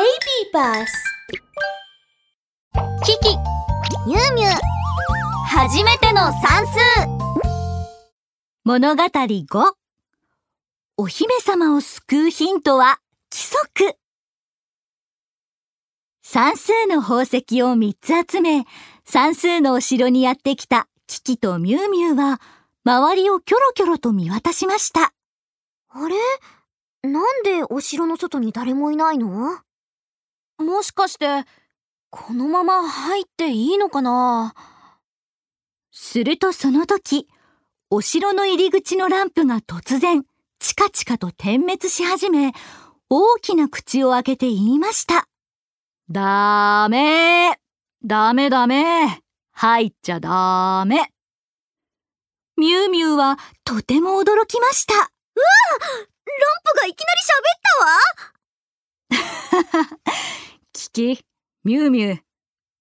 Baby Bus キキ。ミュウミュウ初めての算数。物語5お姫様を救うヒントは規則。算数の宝石を3つ集め算数のお城にやってきたキキとミュウミュウは周りをキョロキョロと見渡しました。あれ？なんでお城の外に誰もいないの？もしかして、このまま入っていいのかな？するとその時、お城の入り口のランプが突然、チカチカと点滅し始め、大きな口を開けて言いました。ダメ！ダメ！ダメ！入っちゃダメ！ミュウミュウはとても驚きました。うわ！ランプがいきなり喋ったわキキ、ミュウミュウ。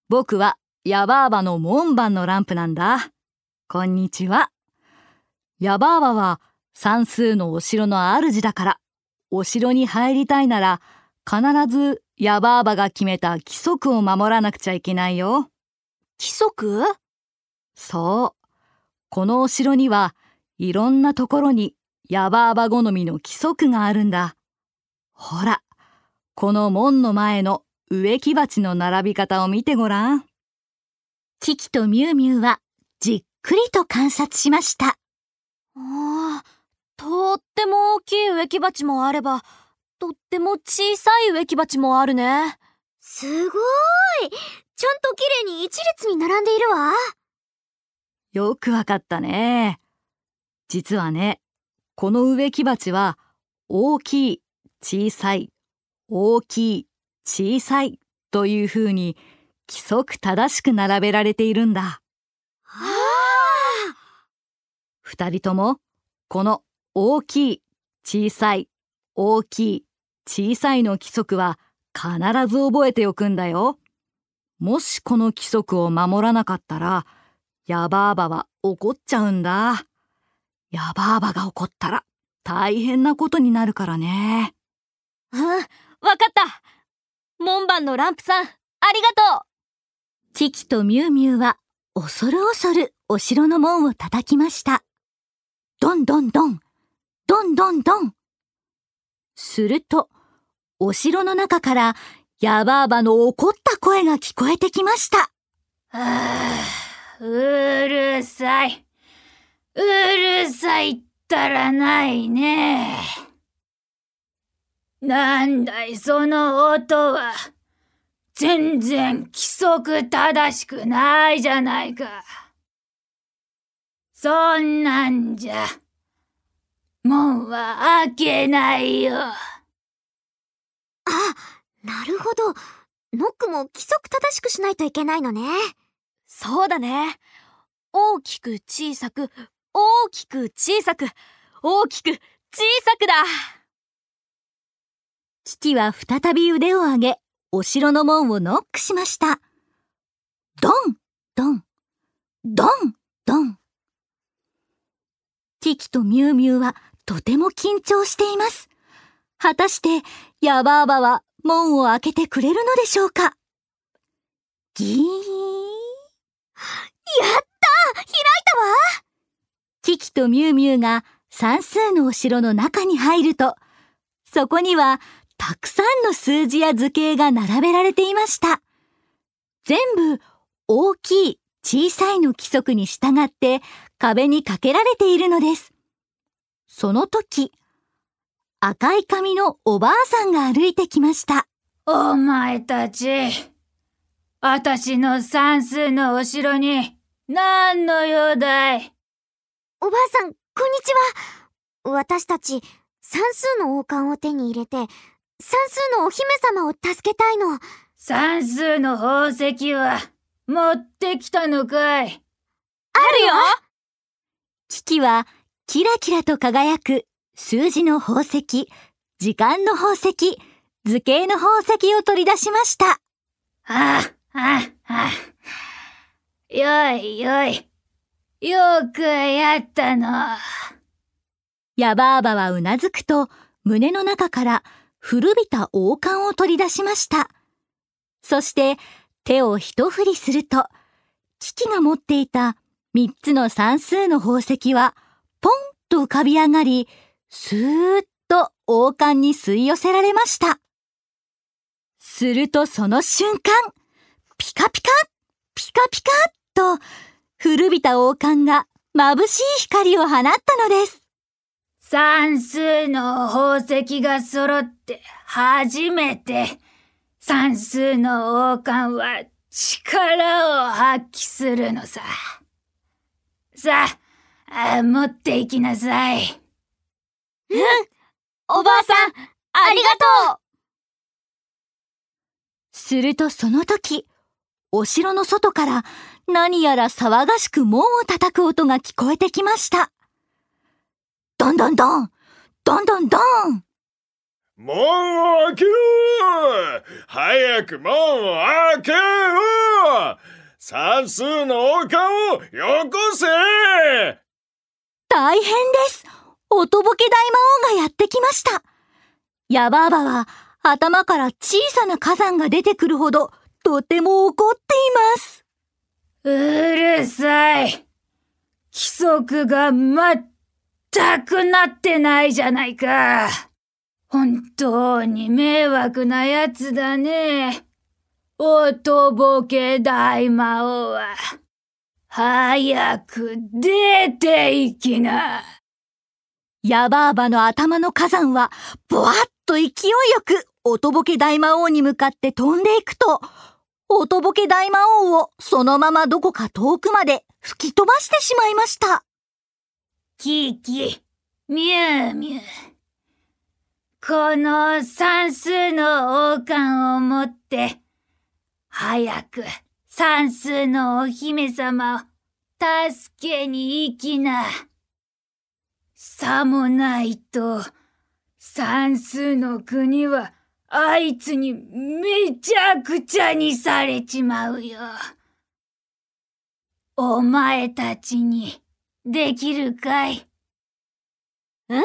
僕はヤバーバの門番のランプなんだ。こんにちは。ヤバーバは算数のお城の主だから、お城に入りたいなら必ずヤバーバが決めた規則を守らなくちゃいけないよ。規則？そう。このお城にはいろんなところにヤバーバ好みの規則があるんだ。ほら、この門の前の植木鉢の並び方を見てごらん。キキとミュウミュウはじっくりと観察しました。ああ、とっても大きい植木鉢もあれば、とっても小さい植木鉢もあるね。すごーいちゃんと綺麗に一列に並んでいるわよくわかったね。実はね、この植木鉢は大きい、小さい、大きい、小さいというふうに規則正しく並べられているんだ。は二人ともこの大きい、小さい、大きい、小さいの規則は必ず覚えておくんだよ。もしこの規則を守らなかったら、ヤバーバは怒っちゃうんだ。ヤバーバが怒ったら大変なことになるからね。うん、わかった門番のランプさん、ありがとうキキとミュウミュウは恐る恐るお城の門を叩きました。ドンドンドン、ドンドンドン。すると、お城の中からヤバーバの怒った声が聞こえてきました。はあ、うるさい。うるさいったらないね。なんだいその音は。全然規則正しくないじゃないか。そんなんじゃ、門は開けないよ。あ、なるほど。ノックも規則正しくしないといけないのね。そうだね。大きく小さく、大きく小さく、大きく小さくだ。キキは再び腕を上げ、お城の門をノックしました。ドン、ドン、ドン、ドン。キキとミュウミュウはとても緊張しています。果たして、ヤバーバは門を開けてくれるのでしょうか？ギー。やった開いたわキキとミュウミュウが算数のお城の中に入ると、そこにはたくさんの数字や図形が並べられていました。全部大きい、小さいの規則に従って壁にかけられているのです。その時、赤い髪のおばあさんが歩いてきました。お前たち、あたしの算数のお城に何の用だい？おばあさん、こんにちは。私たち、算数の王冠を手に入れて、算数のお姫様を助けたいの。算数の宝石は持ってきたのかい？あるよキキはキラキラと輝く数字の宝石、時間の宝石、図形の宝石を取り出しました。ああ、ああ。よいよい。よくやったの。ヤバーバはうなずくと、胸の中から古びた王冠を取り出しました。そして手を一振りすると、キキが持っていた三つの算数の宝石はポンと浮かび上がり、スーッと王冠に吸い寄せられました。するとその瞬間、ピカピカ、ピカピカと古びた王冠が眩しい光を放ったのです。算数の宝石が揃って初めて算数の王冠は力を発揮するのさ。さあ、持っていきなさい。うん、おばあさん、ありがとうするとその時、お城の外から何やら騒がしく門を叩く音が聞こえてきました。どんどんどん。どんどんどん。門を開けろ早く門を開けろ算数の王冠をよこせ。大変です。おとぼけ大魔王がやってきました。ヤバーバは頭から小さな火山が出てくるほどとても怒っています。うるさい。規則が全くなってないじゃないか本当に迷惑なやつだね。おとぼけ大魔王は、早く出て行きな。ヤバーバの頭の火山は、ぼわっと勢いよく、おとぼけ大魔王に向かって飛んでいくと、おとぼけ大魔王をそのままどこか遠くまで吹き飛ばしてしまいました。キーキー、ミューミュー。この算数の王冠を持って、早く算数のお姫様を助けに行きな。さもないと、算数の国はあいつにめちゃくちゃにされちまうよ。お前たちにできるかい？うん。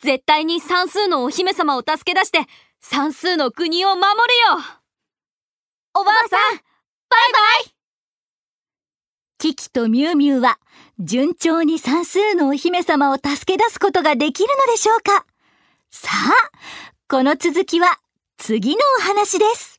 絶対に算数のお姫様を助け出して、算数の国を守るよおばあさん、バイバイキキとミュウミュウは、順調に算数のお姫様を助け出すことができるのでしょうか？さあ、この続きは次のお話です。